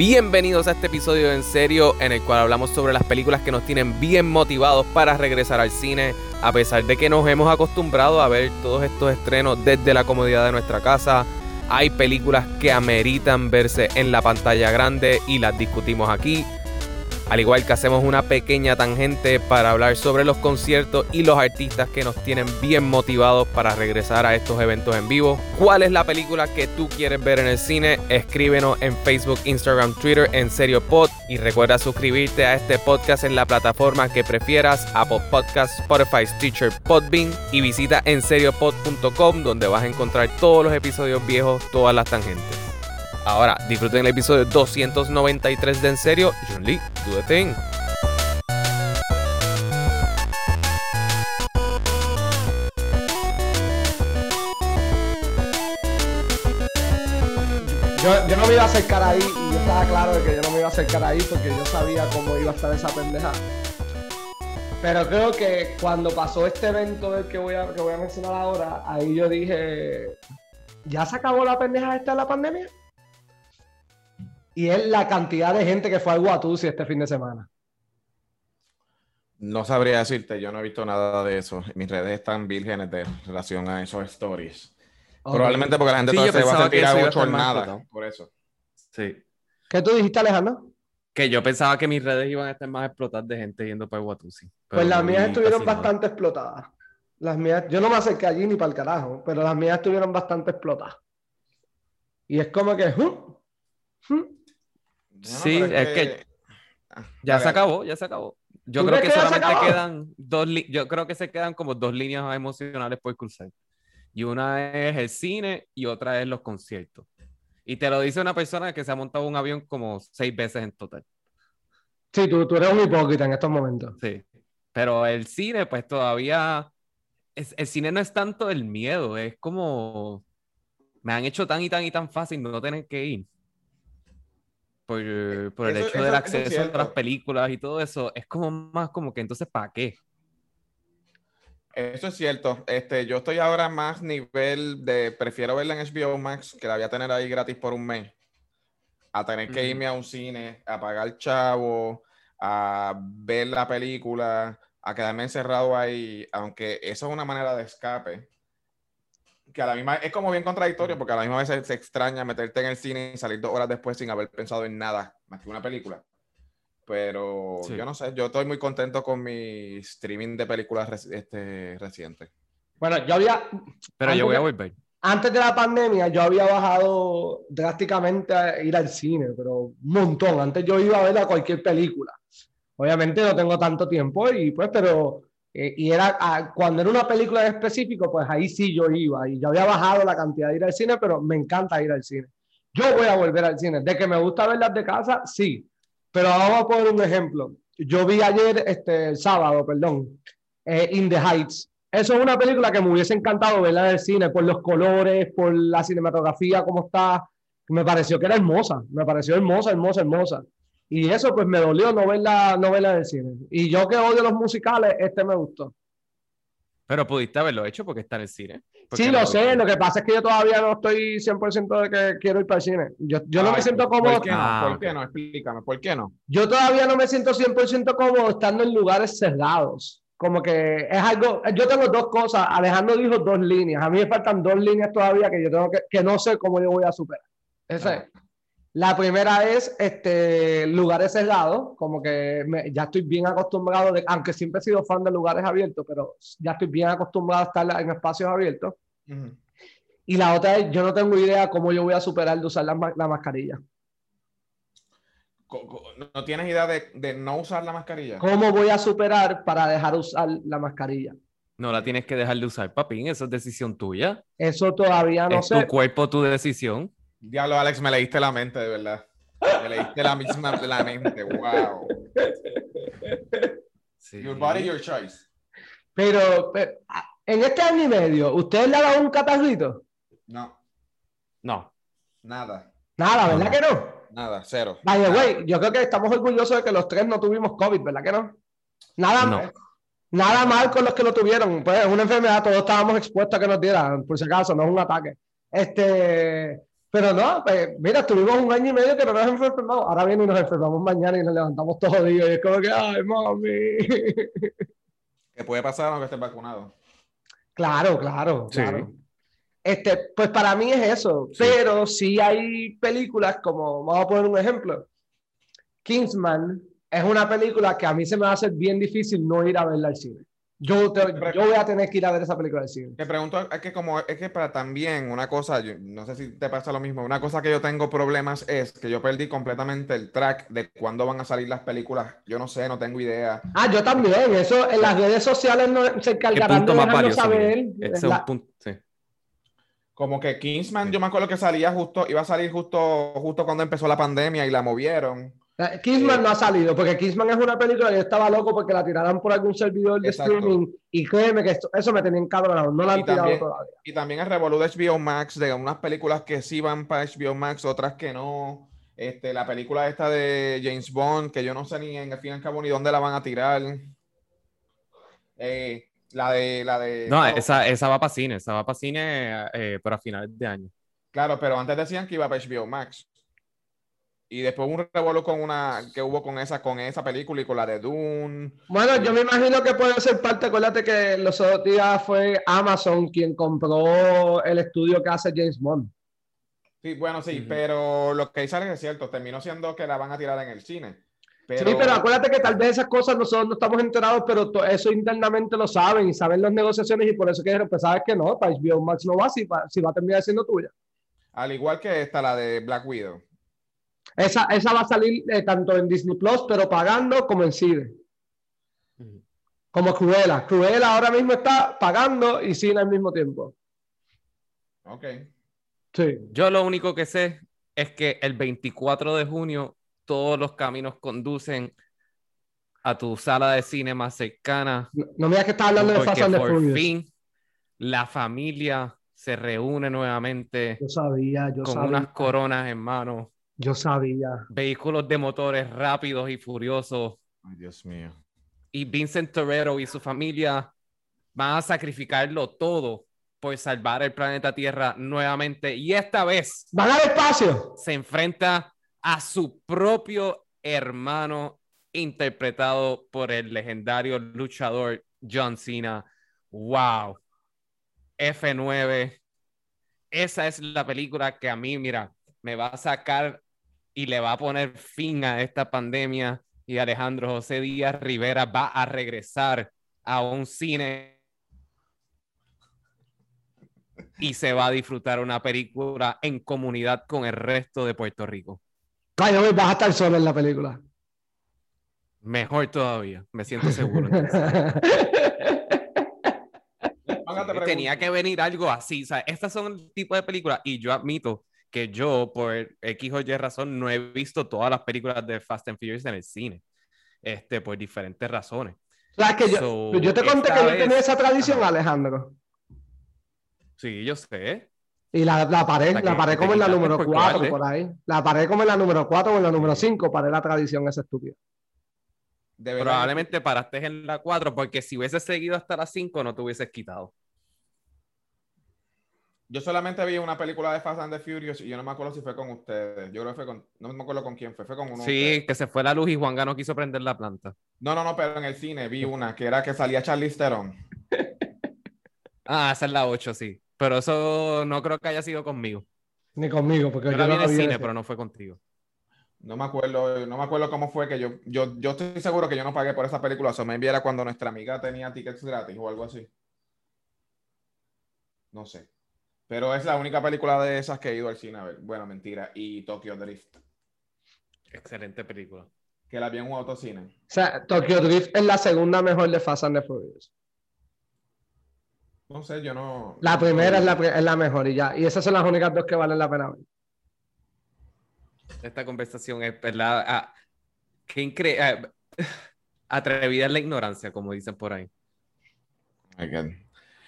Bienvenidos a este episodio en serio en el cual hablamos sobre las películas que nos tienen bien motivados para regresar al cine, a pesar de que nos hemos acostumbrado a ver todos estos estrenos desde la comodidad de nuestra casa. Hay películas que ameritan verse en la pantalla grande y las discutimos aquí. Al igual que hacemos una pequeña tangente para hablar sobre los conciertos y los artistas que nos tienen bien motivados para regresar a estos eventos en vivo. ¿Cuál es la película que tú quieres ver en el cine? Escríbenos en Facebook, Instagram, Twitter, en Serio Pod. Y recuerda suscribirte a este podcast en la plataforma que prefieras, Apple Podcasts, Spotify, Stitcher, Podbean. Y visita en seriopod.com donde vas a encontrar todos los episodios viejos, todas las tangentes. Ahora, disfruten el episodio 293 de En Serio. Jun Lee, do the thing. Yo, yo no me iba a acercar ahí y yo estaba claro de que yo no me iba a acercar ahí porque yo sabía cómo iba a estar esa pendeja. Pero creo que cuando pasó este evento del que voy a, que voy a mencionar ahora, ahí yo dije, ¿ya se acabó la pendeja esta de la pandemia? Y es la cantidad de gente que fue al Watusi este fin de semana. No sabría decirte, yo no he visto nada de eso. Mis redes están vírgenes de relación a esos stories. Probablemente porque la gente Sí, se va a sentir eso iba a a estar más nada. explotado. Por eso. Sí. ¿Qué tú dijiste, Alejandro? Que yo pensaba que mis redes iban a estar más explotadas de gente yendo para Watusi. Pues las mías estuvieron nada. bastante explotadas. Las mías, yo no me acerqué allí ni para el carajo, pero las mías estuvieron bastante explotadas. Y es como que, "Huh, hmm". Sí, es que Ah, Ya se acabó, ya se acabó. Yo ¿Tú creo que que solamente acabó? quedan dos li- yo creo que se quedan como dos líneas emocionales por cruzar. Y una es el cine y otra es los conciertos. Y te lo dice una persona que se ha montado un avión como seis veces en total. Sí, tú, tú eres un hipócrita en estos momentos. Sí. Pero el cine, pues todavía. es- el cine no es tanto el miedo, es como. Me han hecho tan y tan y tan fácil no tener que ir. Por, por el Eso- hecho eso- del eso es acceso a las películas y todo eso. Es como más como que entonces, ¿para qué? Eso es cierto. Este, yo estoy ahora más nivel de prefiero verla en HBO Max, que la voy a tener ahí gratis por un mes, a tener que irme a un cine, a pagar chavo, a ver la película, a quedarme encerrado ahí, aunque eso es una manera de escape. Que a la misma es como bien contradictorio, porque a la misma vez se, se extraña meterte en el cine y salir dos horas después sin haber pensado en nada más que una película. Pero Sí. yo no sé, yo estoy muy contento con mi streaming de películas reci- este, recientes. Bueno, yo había, Pero yo voy a volver. antes de la pandemia, yo había bajado drásticamente a ir al cine, pero un montón. Antes yo iba a ver a cualquier película. Obviamente no tengo tanto tiempo y pues, pero, eh, y era, ah, cuando era una película en específico, pues ahí sí yo iba y yo había bajado la cantidad de ir al cine, pero me encanta ir al cine. Yo voy a volver al cine. De que me gusta verlas de casa, sí. Pero vamos a poner un ejemplo. Yo vi ayer, este, el sábado, perdón, eh, In the Heights. Eso es una película que me hubiese encantado verla en el cine por los colores, por la cinematografía, cómo está. Me pareció que era hermosa, me pareció hermosa, hermosa, hermosa. Y eso pues me dolió no verla, no verla en el cine. Y yo que odio los musicales, este me gustó. Pero pudiste haberlo hecho porque está en el cine. ¿Por Sí, lo no sé, lo que pasa es que yo todavía no estoy 100% de que quiero ir para el cine. Yo, yo no me Ay, siento cómodo. ¿Por qué no? Ah, ¿Por qué no? Explícame, ¿por qué no? Yo todavía no me siento 100% cómodo estando en lugares cerrados. Como que es algo, yo tengo dos cosas, Alejandro dijo dos líneas, a mí me faltan dos líneas todavía que yo tengo que, que no sé cómo yo voy a superar. Esa es. La primera es este, lugares cerrados, como que me- ya estoy bien acostumbrado, de, aunque siempre he sido fan de lugares abiertos, pero ya estoy bien acostumbrado a estar en espacios abiertos. Ujú. Y la otra es, yo no tengo idea cómo yo voy a superar de usar la, la mascarilla. ¿No tienes idea de, de no usar la mascarilla? ¿Cómo voy a superar para dejar usar la mascarilla? No la tienes que dejar de usar, papín. Eso es decisión tuya. Eso todavía no es sé. tu cuerpo, tu decisión. Diablo, Alex, me leíste la mente, de verdad. Me leíste la misma la mente. Wow. Sí. Your body, your choice. Pero, pero, en este año y medio, ¿ustedes le han dado un catarrito? No, No. nada. Nada, ¿verdad No. que no? Nada, cero. Vaya, güey, yo creo que estamos orgullosos de que los tres no tuvimos COVID, ¿verdad que no? Nada, No. nada mal con los que lo tuvieron. Pues es una enfermedad, todos estábamos expuestos a que nos dieran, por si acaso, no es un ataque. Este, Pero no, pues, mira, estuvimos un año y medio que no nos enfermamos. Ahora viene y nos enfermamos mañana y nos levantamos todos los días. Y es como que, ay, mami. Que puede pasar aunque estés vacunado. Claro, claro, claro. Este, pues para mí es eso. Pero sí hay películas como, vamos a poner un ejemplo. Kingsman es una película que a mí se me va a hacer bien difícil no ir a verla al cine. Yo, yo voy a tener que ir a ver esa película del cine. Te pregunto, es que como es que para también una cosa, no sé si te pasa lo mismo, una cosa que yo tengo problemas es que yo perdí completamente el track de cuándo van a salir las películas. Yo no sé, no tengo idea. Ah, yo también. Eso en las redes sociales no, se encargarán de dejarlo saber. es un punto, sí. Como que Kingsman, yo me acuerdo que salía justo, iba a salir justo, justo cuando empezó la pandemia y la movieron. Kissman no ha salido, porque Kissman es una película que yo estaba loco porque la tiraran por algún servidor de streaming y créeme que eso me tenía encabronado, no la han tirado todavía. Y también el Revolu de HBO Max, de unas películas que sí van para HBO Max, otras que no. Este, la película esta de James Bond, que yo no sé ni en el fin y al cabo ni dónde la van a tirar. Eh, la de, la de. No, esa, esa va para cine, esa va para cine, eh, pero a finales de año. Claro, pero antes decían que iba para HBO Max. Y después un revuelo con una que hubo con esa, con esa película y con la de Dune. Bueno, yo me imagino que puede ser parte, acuérdate que los otros días fue Amazon quien compró el estudio que hace James Bond. Sí, bueno, sí, pero lo que dice es cierto, terminó siendo que la van a tirar en el cine. Sí, pero acuérdate que tal vez esas cosas nosotros no estamos enterados, pero eso internamente lo saben y saben las negociaciones y por eso que pues sabes que no, para HBO Max no va si, si va a terminar siendo tuya. Al igual que esta, la de Black Widow. Esa, esa va a salir eh, tanto en Disney Plus, pero pagando como en cine. Como Cruella. Cruella ahora mismo está pagando y cine al mismo tiempo. Ok. Sí. Yo lo único que sé es que el 24 de junio todos los caminos conducen a tu sala de cine más cercana. No, me digas que estás hablando de Fast and Por fin, la familia se reúne nuevamente. Yo sabía, yo con unas coronas en mano. Yo sabía. Vehículos de motores rápidos y furiosos. Ay, Dios mío. Y Vincent Torrero y su familia van a sacrificarlo todo por salvar el planeta Tierra nuevamente. Y esta vez. Van al espacio. Se enfrenta a su propio hermano, interpretado por el legendario luchador John Cena. ¡Wow! F9. Esa es la película que a mí, mira, me va a sacar y le va a poner fin a esta pandemia y Alejandro José Díaz Rivera va a regresar a un cine y se va a disfrutar una película en comunidad con el resto de Puerto Rico. Vaya, vas a estar solo en la película. Mejor todavía, me siento seguro. Tenía que venir algo así. O sea, estas son el tipo de películas y yo admito que yo, por X o Y razón, no he visto todas las películas de Fast and Furious en el cine, este, por diferentes razones. que yo, yo te conté que yo tenía esa tradición, Alejandro. Sí, yo sé. Y la, la paré, la, paré como en la número 4 por ahí. La paré como en la número 4 o en la número 5, paré la tradición esa estúpida. Probablemente paraste en la 4 porque si hubieses seguido hasta la 5 no te hubieses quitado. Yo solamente vi una película de Fast and the Furious y yo no me acuerdo si fue con ustedes. Yo creo que fue con. No me acuerdo con quién fue. Fue con uno. Sí, que se fue la luz y Juan no quiso prender la planta. No, no, no, pero en el cine vi una que era que salía Charlize Theron. ah, esa es la 8, sí. Pero eso no creo que haya sido conmigo. Ni conmigo, porque yo, la vi en el cine, pero no fue contigo. No me acuerdo, no me acuerdo cómo fue que yo, yo, yo estoy seguro que yo no pagué por esa película. O me enviara cuando nuestra amiga tenía tickets gratis o algo así. No sé. Pero es la única película de esas que he ido al cine a ver. Bueno, mentira. Y Tokyo Drift. Excelente película. Que la vi en un autocine. O sea, Tokyo Drift es la segunda mejor de Fast and the Furious. No sé, yo no. La primera es la, es la mejor y ya. Y esas son las únicas dos que valen la pena ver. Esta conversación es, ¿verdad? Ah, qué increíble. Ah, atrevida es la ignorancia, como dicen por ahí.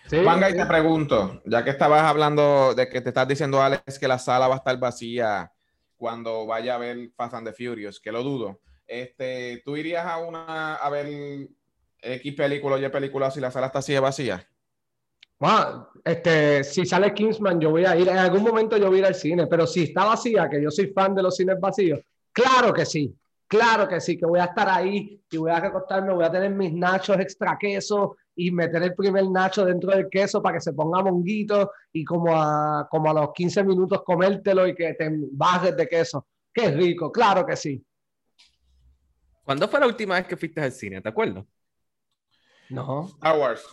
Sí, y te pregunto, ya que estabas hablando de que te estás diciendo, Alex, que la sala va a estar vacía cuando vaya a ver Fast and the Furious, que lo dudo. Este, ¿Tú irías a una a ver X película o Y película si la sala está así de vacía? Bueno, este, si sale Kingsman, yo voy a ir. En algún momento yo voy a ir al cine, pero si está vacía, que yo soy fan de los cines vacíos, claro que sí. Claro que sí, que voy a estar ahí y voy a recostarme, voy a tener mis nachos extra queso y meter el primer nacho dentro del queso para que se ponga monguito y como a, como a los 15 minutos comértelo y que te bajes de queso. Qué rico, claro que sí. ¿Cuándo fue la última vez que fuiste al cine? ¿Te acuerdas? No. Star Wars.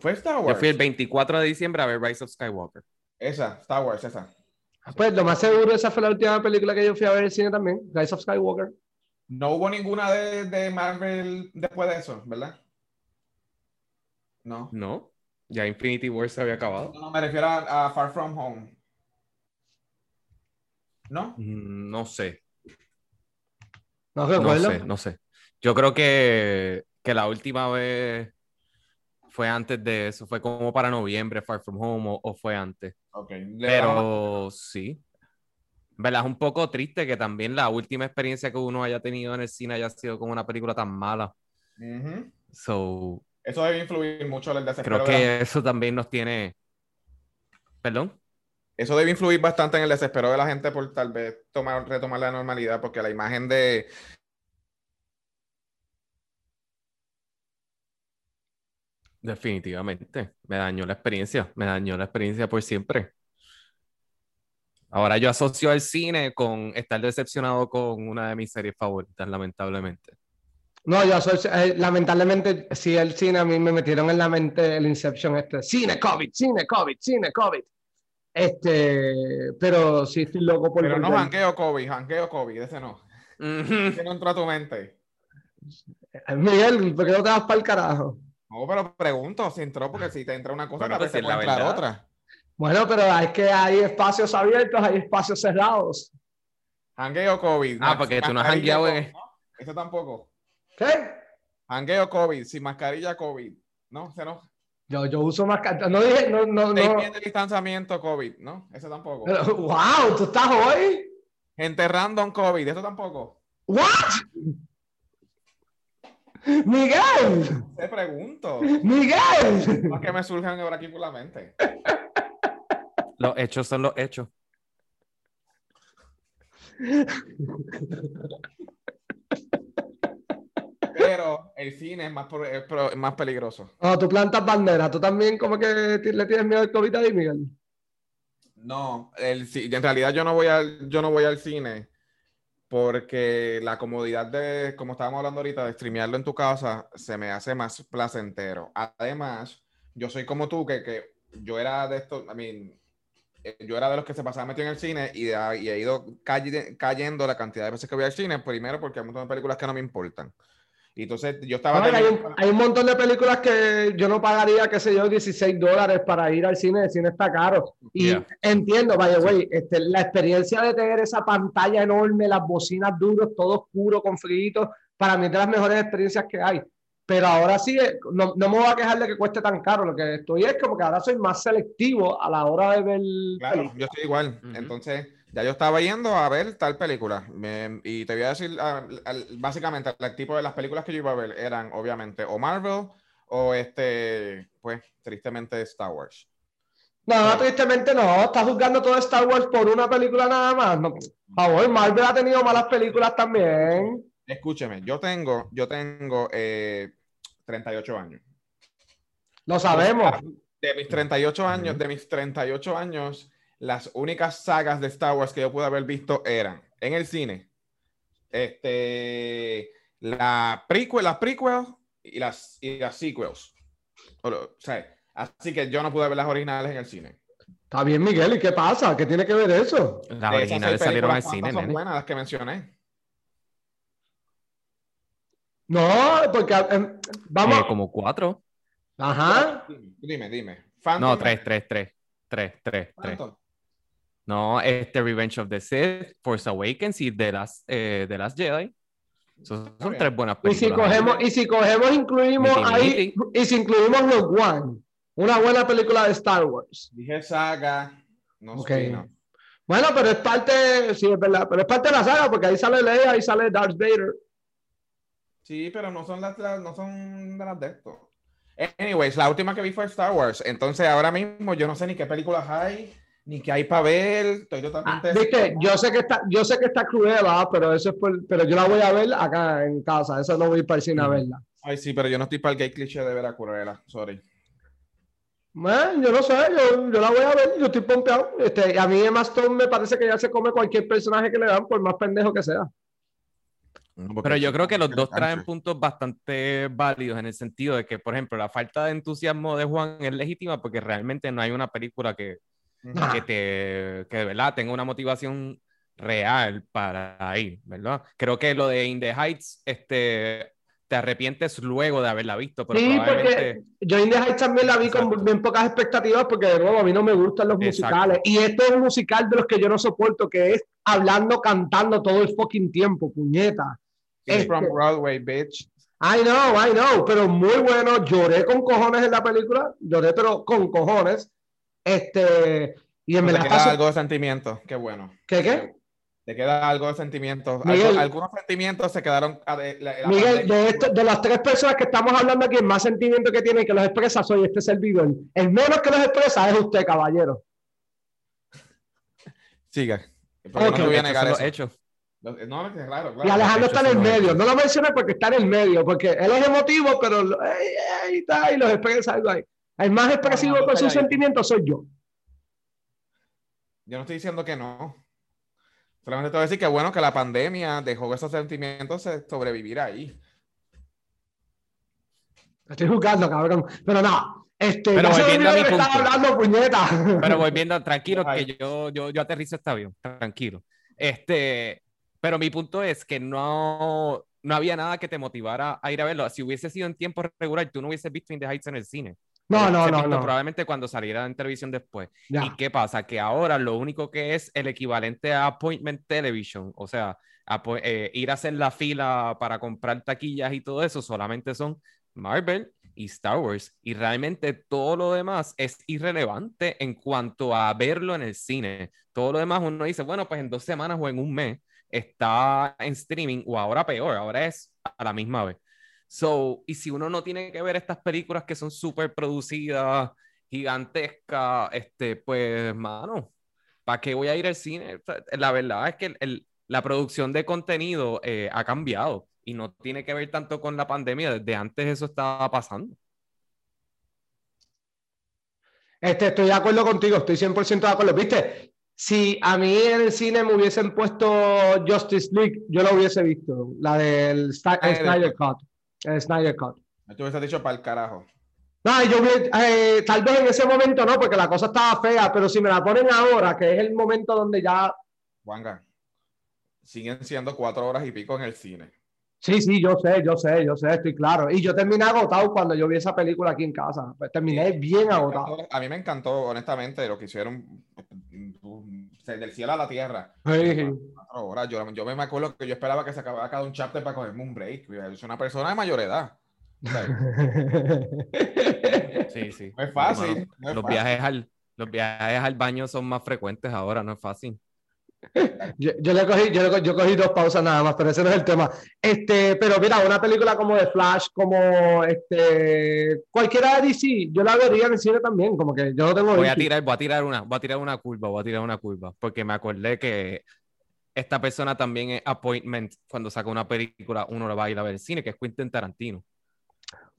¿Fue Star Wars? Yo fui el 24 de diciembre a ver Rise of Skywalker. Esa, Star Wars, esa. Pues lo más seguro, esa fue la última película que yo fui a ver el cine también, Rise of Skywalker. No hubo ninguna de, de Marvel después de eso, ¿verdad? No. No, ya Infinity War se había acabado. No, me refiero a, a Far From Home. ¿No? Mm, No sé, No no recuerdo. sé, no sé. Yo creo que, que la última vez fue antes de eso, fue como para noviembre, Far From Home, o, o fue antes. Ok. Le damos- Pero sí. ¿Verdad? Es un poco triste que también la última experiencia que uno haya tenido en el cine haya sido con una película tan mala. Ujú. So, Eso debe influir mucho en el desespero. creo de la- que eso también nos tiene. ¿Perdón? Eso debe influir bastante en el desespero de la gente por tal vez tomar, retomar la normalidad, porque la imagen de, Definitivamente. Me dañó la experiencia. Me dañó la experiencia por siempre. Ahora yo asocio el cine con estar decepcionado con una de mis series favoritas, lamentablemente. No, yo soy, eh, lamentablemente, sí, el cine a mí me metieron en la mente el Inception este. Cine COVID, cine COVID, cine COVID. Este, pero sí estoy loco por Pero no jangueo COVID, jangueo COVID, ese no. Ese no entró a tu mente. Eh, Miguel, ¿por qué no te vas para el carajo? No, pero pregunto si entró, porque si te entra una cosa, Bueno, pues, te si puede entrar otra. Bueno, pero es que hay espacios abiertos, hay espacios cerrados. Jangueo COVID. Ah, porque tú no has mascarilla jangueado en- ¿no? Ese tampoco. ¿Qué? Jangueo COVID, sin mascarilla COVID. No, ese no. Yo, yo uso más No dije, no, no, no. de distanciamiento COVID, ¿no? Ese tampoco. Pero, wow, tú estás hoy. Gente random COVID, eso tampoco. What? Miguel, Te pregunto. Miguel. No es que me surjan ahora aquí por la mente. Los hechos son los hechos. Pero el cine es más, es pro- es más peligroso. No, tú plantas bandera. Tú también como que ti- le tienes miedo al COVID ahí, Miguel. No, el, ci- en realidad yo no voy al, yo no voy al cine porque la comodidad de, como estábamos hablando ahorita, de streamearlo en tu casa, se me hace más placentero. Además, yo soy como tú, que, que yo era de estos, I mean, yo era de los que se pasaba metido en el cine y, de- y he ido calle- cayendo la cantidad de veces que voy al cine, primero porque hay un montón de películas que no me importan. Y entonces yo estaba... No, y hay, un, teniendo- hay un montón de películas que yo no pagaría, qué sé yo, 16 dólares para ir al cine. El cine está caro. Y Yeah. entiendo, vaya, güey, este, la experiencia de tener esa pantalla enorme, las bocinas duros, todo oscuro, con frío, para mí es de las mejores experiencias que hay. Pero ahora sí, eh, no, no me voy a quejar de que cueste tan caro. Lo que estoy es como que ahora soy más selectivo a la hora de ver. Claro, películas. yo estoy igual. Entonces, ya yo estaba yendo a ver tal película. Me- y te voy a decir, ah, al- básicamente, el tipo de las películas que yo iba a ver eran, obviamente, o Marvel o este, pues, tristemente, Star Wars. No, tristemente no. Estás juzgando todo Star Wars por una película nada más. No, por favor, Marvel ha tenido malas películas también. Escúcheme, yo tengo, yo tengo eh, 38 años. Lo sabemos. De mis 38 años, de mis 38 años, las únicas sagas de Star Wars que yo pude haber visto eran en el cine, este, la prequel, las prequel y las, y las sequels. O, o sea, así que yo no pude ver las originales en el cine. Está bien, Miguel, ¿y qué pasa? ¿Qué tiene que ver eso? Las originales salieron al cine, ¿cuántas son nene. buenas las que mencioné. No, porque em, vamos. Eh, como cuatro. Ajá. Dime, dime. Phantom No, tres, tres, tres. Tres, tres, tres. No, este Revenge of the Sith, Force Awakens y The Last, eh, The Last Jedi. Esos son tres buenas Y si películas. cogemos, y si cogemos, incluimos Miti, ahí, miti. y si incluimos Rogue One, una buena película de Star Wars. Dije saga, no Ok. spin-off. Bueno, pero es parte, sí, es verdad, pero es parte de la saga, porque ahí sale Leia, ahí sale Darth Vader. Sí, pero no son las, las- no son de las de esto. Anyways, la última que vi fue Star Wars. Entonces, ahora mismo yo no sé ni qué películas hay, ni qué hay para ver. Estoy Ah, totalmente. Viste, yo sé que está, yo sé que está pero eso es por- pero yo la voy a ver acá en casa. Eso no voy a ir para el cine a verla. Ay, sí, pero yo no estoy para el gay cliché de ver a Cruella. Sorry. Man, yo no sé, yo, yo la voy a ver, yo estoy pompeado. Este, a mí Emma Stone me parece que ya se come cualquier personaje que le dan, por más pendejo que sea. Pero yo creo que los dos traen puntos. bastante válidos en el sentido de que, por ejemplo, la falta de entusiasmo de Juan es legítima porque realmente no hay una película que, que te, que de verdad tenga una motivación real para ir, ¿verdad? Creo que lo de In the Heights, este, te arrepientes luego de haberla visto, pero Sí, probablemente... porque yo In the Heights también la vi con Exacto. bien pocas expectativas porque de nuevo a mí no me gustan los Exacto. musicales. Y esto es un musical de los que yo no soporto, que es hablando, cantando todo el fucking tiempo, puñeta. Este- from Broadway, bitch. I know, I know, pero muy bueno. Lloré con cojones en la película, lloré pero con cojones. Este, y en Te verdad su- algo de sentimiento. Qué bueno. ¿Qué, qué? Te queda algo de sentimiento. Miguel. Algunos sentimientos se quedaron. a de- la- la Miguel, de, esto- de las tres personas que estamos hablando aquí, el más sentimiento que tiene y que los expresa soy este servidor. El menos que los expresa es usted, caballero. Siga. Porque Ok. no te voy a negar los eso. No, es que claro. Y Alejandro está en el medio. No lo mencioné porque está en el medio, porque él es emotivo, pero ey, ey, está, y los expresa algo ahí. El más expresivo con sus sentimientos soy yo. Yo no estoy diciendo que no. Solamente te voy a decir que bueno que la pandemia dejó esos sentimientos eh, sobrevivir ahí. Estoy jugando, cabrón. Pero no. Este, Pero volviendo a mi punto. hablando, puñeta. Pero volviendo, tranquilo, Ay. que yo, yo, yo aterrizo este avión, tranquilo. Este, pero mi punto es que no, no había nada que te motivara a ir a verlo. Si hubiese sido en tiempo regular, tú no hubieses visto In the Heights en el cine. No, no, no, no. Probablemente cuando saliera en televisión después. Ya. ¿Y qué pasa? Que ahora lo único que es el equivalente a Appointment Television, o sea, apo- eh, ir a hacer la fila para comprar taquillas y todo eso, solamente son Marvel y Star Wars. Y realmente todo lo demás es irrelevante en cuanto a verlo en el cine. Todo lo demás uno dice, bueno, pues en dos semanas o en un mes está en streaming o ahora peor, ahora es a la misma vez. So, y si uno no tiene que ver estas películas que son súper producidas, gigantescas, este, pues, mano, ¿para qué voy a ir al cine? La verdad es que el- la producción de contenido eh, ha cambiado y no tiene que ver tanto con la pandemia, desde antes eso estaba pasando. Este, estoy de acuerdo contigo, estoy 100% de acuerdo. Viste, si a mí en el cine me hubiesen puesto Justice League, yo lo hubiese visto, la del el Snyder Cut. El Snyder Cut. Me hubiese dicho para el carajo. No, yo eh, tal vez en ese momento no, porque la cosa estaba fea, pero si me la ponen ahora, que es el momento donde ya. Wanga. Siguen siendo cuatro horas y pico en el cine. Sí, sí, yo sé, yo sé, yo sé, estoy claro. Y yo terminé agotado cuando yo vi esa película aquí en casa. Pues terminé bien agotado. A mí me encantó, honestamente, lo que hicieron del cielo a la tierra. Sí, sí. Cuatro horas. Yo, yo me acuerdo que yo esperaba que se acabara cada un chapter para cogerme un break. Yo soy una persona de mayor edad. Sí, sí. No es fácil, Hermano, no es los, fácil. Viajes al, los viajes al baño son más frecuentes ahora, no es fácil. Yo, yo le cogí, yo, le yo cogí dos pausas nada más, pero ese no es el tema. Este, pero mira, una película como de Flash, como este, cualquiera de DC, yo la vería en el cine también, como que yo no tengo Voy a tirar, voy a tirar una, voy a tirar una curva, voy a tirar una curva, porque me acordé que esta persona también es appointment cuando saca una película, uno lo va a ir a ver al cine, que es Quentin Tarantino.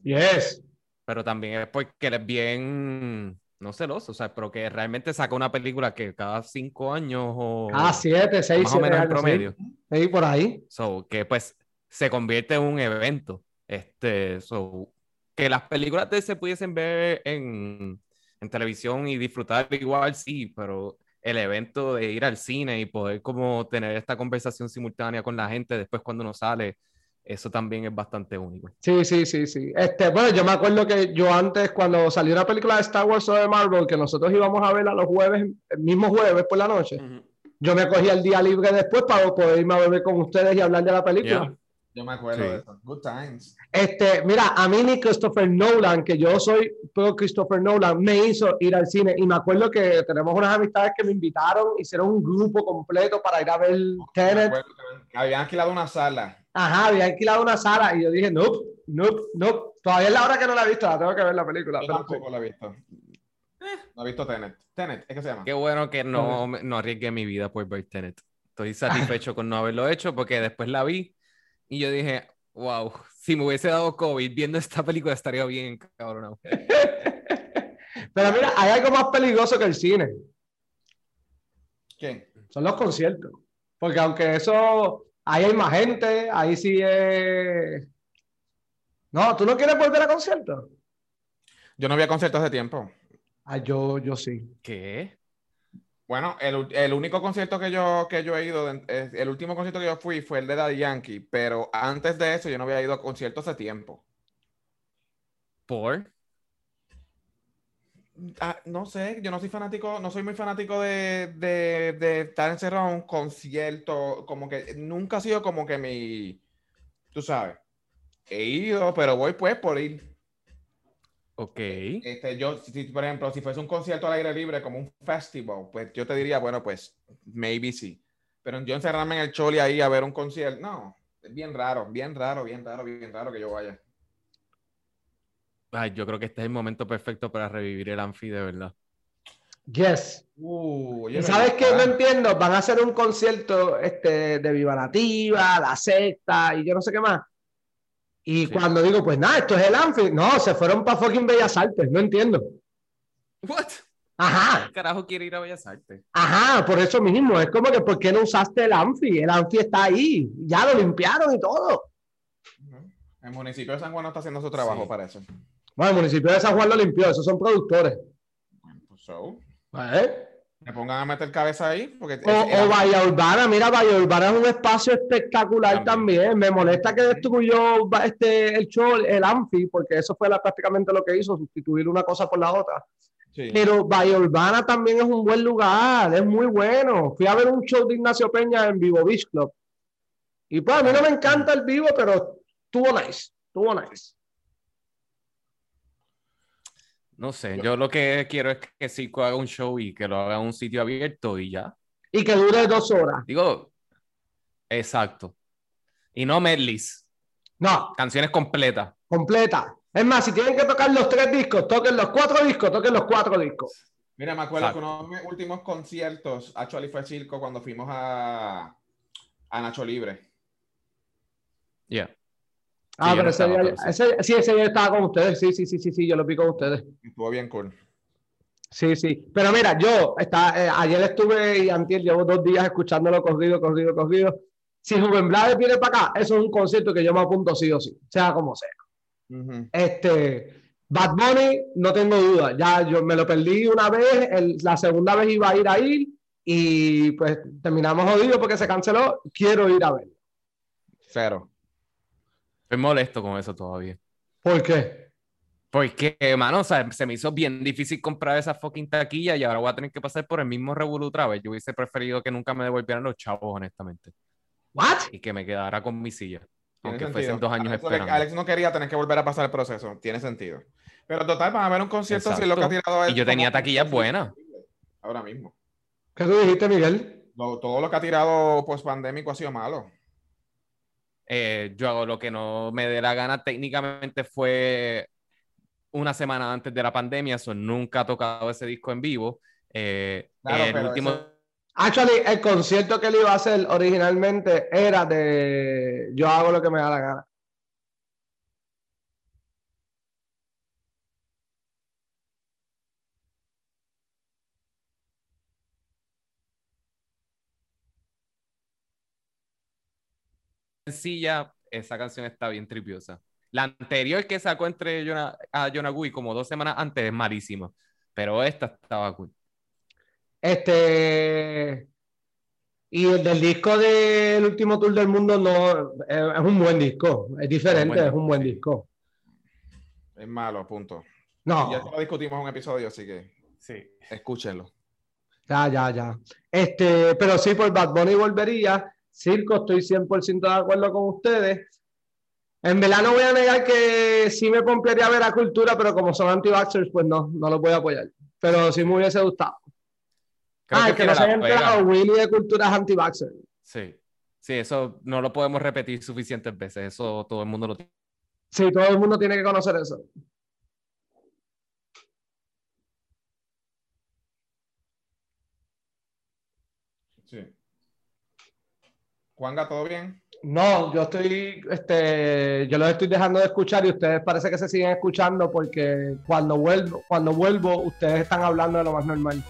Yes. Pero también es porque él es bien, no celoso, o sea, pero que realmente saca una película que cada cinco años o Ah, siete, seis, más o siete menos en sí. promedio. Sí, por ahí. So, que pues se convierte en un evento. Este, so, que las películas de se pudiesen ver en, en televisión y disfrutar igual, sí, pero el evento de ir al cine y poder como tener esta conversación simultánea con la gente después cuando uno sale, eso también es bastante único. Sí, sí, sí, sí. Este, bueno, yo me acuerdo que yo antes, cuando salió una película de Star Wars o de Marvel, que nosotros íbamos a verla los jueves, el mismo jueves por la noche, yo me cogía el día libre después para poder irme a beber con ustedes y hablar de la película. Yeah. Yo me acuerdo Sí. de eso. Good times. Este, mira, a mí ni Christopher Nolan, que yo soy pro Christopher Nolan, me hizo ir al cine. Y me acuerdo que tenemos unas amistades que me invitaron, hicieron un grupo completo para ir a ver Me Tenet. acuerdo que habían alquilado una sala Ajá, había alquilado una sala y yo dije, no, no, no. Todavía es la hora que no la he visto, la tengo que ver la película. Yo pero tampoco la he visto. No he visto Tenet. Tenet, ¿es que se llama? Qué bueno que no, no arriesgué mi vida por ver Tenet. Estoy satisfecho con no haberlo hecho porque después la vi y yo dije, wow, si me hubiese dado COVID viendo esta película estaría bien, cabrón. Pero mira, hay algo más peligroso que el cine. ¿Quién? Son los conciertos. Porque aunque eso, ahí hay más gente, ahí sí es... No, ¿tú no quieres volver a conciertos? Yo no vi a conciertos de tiempo. Ah, yo, yo sí. ¿Qué? Bueno, el, el único concierto que yo, que yo he ido, el último concierto que yo fui fue el de Daddy Yankee, pero antes de eso yo no había ido a conciertos de tiempo. ¿Por? Ah, no sé, yo no soy fanático, no soy muy fanático de, de, de estar encerrado en un concierto, como que nunca ha sido como que mi, tú sabes, he ido, pero voy pues por ir. Ok. Este, yo, si, por ejemplo, si fuese un concierto al aire libre como un festival, pues yo te diría, bueno, pues maybe sí. Pero yo encerrarme en el Choli ahí a ver un concierto, no, es bien raro, bien raro, bien raro, bien raro que yo vaya. Ay, yo creo que este es el momento perfecto para revivir el Anfi de verdad. Yes. Uh, ¿Y sabes qué? No entiendo. Van a hacer un concierto este, de Viva Nativa, La Secta y yo no sé qué más. Y Sí. cuando digo, pues nada, esto es el Anfi. No, se fueron para fucking Bellas Artes. No entiendo. ¿What? Ajá, ¿Qué carajo quiere ir a Bellas Artes? ajá, por eso mismo. Es como que, ¿por qué no usaste el Anfi? El Anfi está ahí. Ya lo limpiaron y todo. El municipio de San Juan no está haciendo su trabajo, Sí. parece. Bueno, el municipio de San Juan lo limpió. Esos son productores. Pues so, ¿Eh? me pongan a meter cabeza ahí, porque O, es- o Bahía Urbana, mira, Bahía Urbana es un espacio espectacular También. también. Me molesta que destruyó este, el show, el Anfi, porque eso fue la- prácticamente lo que hizo, sustituir una cosa por la otra. sí. Pero Bahía Urbana también es un buen lugar, es muy bueno. Fui a ver un show de Ignacio Peña en Vivo Beach Club. Y pues a mí no me encanta el vivo, pero estuvo nice, estuvo nice. No sé, yo lo que quiero es que Zico haga un show y que lo haga en un sitio abierto y ya. Y que dure dos horas. Digo, exacto. Y no medleys, No, canciones completas. completa. Es más, si tienen que tocar los tres discos, toquen los cuatro discos, toquen los cuatro discos. Mira, me acuerdo Exacto. que uno de mis últimos conciertos, actually fue circo cuando fuimos a, a Nacho Libre. Yeah. Ah, yo pero ese día, pero sí. ese, sí, ese día estaba con ustedes. Sí, sí, sí, sí, sí, yo lo vi con ustedes. Estuvo bien cool. Sí, sí. Pero mira, yo está, eh, ayer estuve y antier llevo dos días escuchándolo corrido, corrido, corrido. Si Rubén Blades viene para acá, eso es un concierto que yo me apunto sí o sí, sea como sea. Ujú. Este, Bad Bunny, no tengo duda. Ya yo me lo perdí una vez, el- la segunda vez iba a ir a ir y pues terminamos jodidos porque se canceló. Quiero ir a verlo. Cero. Estoy molesto con eso todavía. ¿Por qué? Porque, mano, o sea, se me hizo bien difícil comprar esa fucking taquilla y ahora voy a tener que pasar por el mismo revolú otra vez. Yo hubiese preferido que nunca me devolvieran los chavos, honestamente. ¿What? Y que me quedara con mi silla. Aunque sentido. fuesen dos años Alex, esperando. Alex no quería tener que volver a pasar el proceso. Tiene sentido. Pero total, van a ver un concierto si lo que ha Exacto. tirado es Y yo tenía taquillas buenas. Ahora mismo. ¿Qué tú dijiste, Miguel? Lo- todo lo que ha tirado post pandémico ha sido malo. Eh, yo hago lo que no me dé la gana. Técnicamente fue una semana antes de la pandemia, eso nunca ha tocado ese disco en vivo. Eh, Claro, el pero último ese- Actually, el concierto que él iba a hacer originalmente era de Yo hago lo que me da la gana. Sencilla, esa canción está bien tripiosa. La anterior que sacó entre Yona- a Yonagui como dos semanas antes es malísima, pero esta estaba cool. Este. Y el del disco del último tour del mundo no es, es un buen disco. Es diferente, es un buen disco. Es malo, punto. No, Ya lo discutimos en un episodio, así que Sí. escúchenlo. ya, ya, ya. Este, pero sí, por Bad Bunny volvería. Circo, estoy 100% de acuerdo con ustedes. En verdad no voy a negar que sí me pompearía ver a Cultura, pero como son anti-vaxxers, pues no, no los voy a apoyar. Pero sí me hubiese gustado. Creo ah, que que no se haya enterado, Willy de Cultura es anti-vaxxer. Sí. Sí, eso no lo podemos repetir suficientes veces. Eso todo el mundo lo tiene. Sí, todo el mundo tiene que conocer eso. Sí. Juanga, ¿todo bien? No, yo estoy, este, yo los estoy dejando de escuchar y ustedes parece que se siguen escuchando porque cuando vuelvo, cuando vuelvo, ustedes están hablando de lo más normal.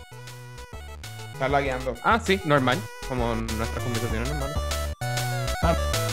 Estás lagueando. Ah, sí, normal. Como nuestras conversaciones normales. Ah.